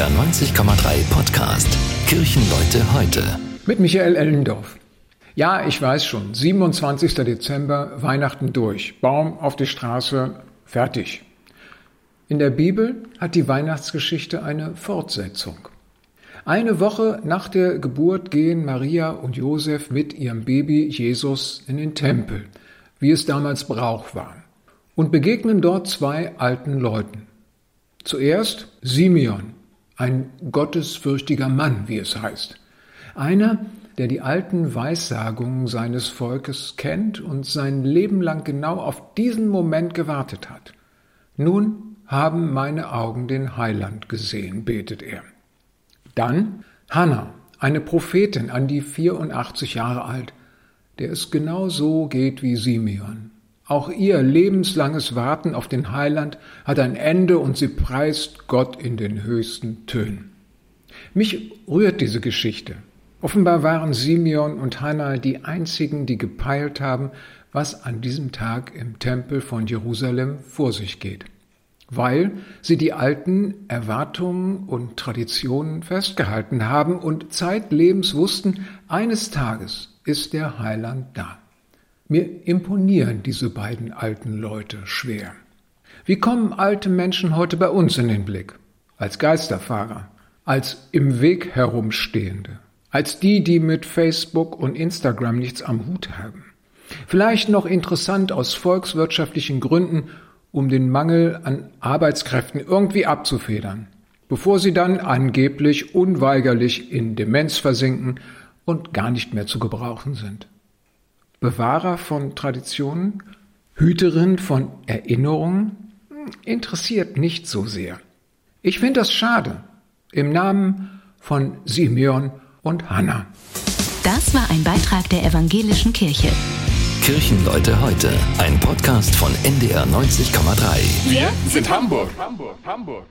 NDR 90,3 Podcast. Kirchenleute heute. Mit Michael Ellendorf. Ja, ich weiß schon, 27. Dezember, Weihnachten durch, Baum auf die Straße, fertig. In der Bibel hat die Weihnachtsgeschichte eine Fortsetzung. Eine Woche nach der Geburt gehen Maria und Josef mit ihrem Baby Jesus in den Tempel, wie es damals Brauch war, und begegnen dort zwei alten Leuten. Zuerst Simeon, ein gottesfürchtiger Mann, wie es heißt. Einer, der die alten Weissagungen seines Volkes kennt und sein Leben lang genau auf diesen Moment gewartet hat. Nun haben meine Augen den Heiland gesehen, betet er. Dann Hannah, eine Prophetin an die 84 Jahre alt, der es genau so geht wie Simeon. Auch ihr lebenslanges Warten auf den Heiland hat ein Ende und sie preist Gott in den höchsten Tönen. Mich rührt diese Geschichte. Offenbar waren Simeon und Hannah die einzigen, die gepeilt haben, was an diesem Tag im Tempel von Jerusalem vor sich geht, weil sie die alten Erwartungen und Traditionen festgehalten haben und zeitlebens wussten, eines Tages ist der Heiland da. Mir imponieren diese beiden alten Leute schwer. Wie kommen alte Menschen heute bei uns in den Blick? Als Geisterfahrer, als im Weg herumstehende, als die, die mit Facebook und Instagram nichts am Hut haben. Vielleicht noch interessant aus volkswirtschaftlichen Gründen, um den Mangel an Arbeitskräften irgendwie abzufedern, bevor sie dann angeblich unweigerlich in Demenz versinken und gar nicht mehr zu gebrauchen sind. Bewahrer von Traditionen, Hüterin von Erinnerungen, interessiert nicht so sehr. Ich finde das schade. Im Namen von Simeon und Hannah. Das war ein Beitrag der evangelischen Kirche. Kirchenleute heute, ein Podcast von NDR 90,3. Wir sind Hamburg. Hamburg, Hamburg.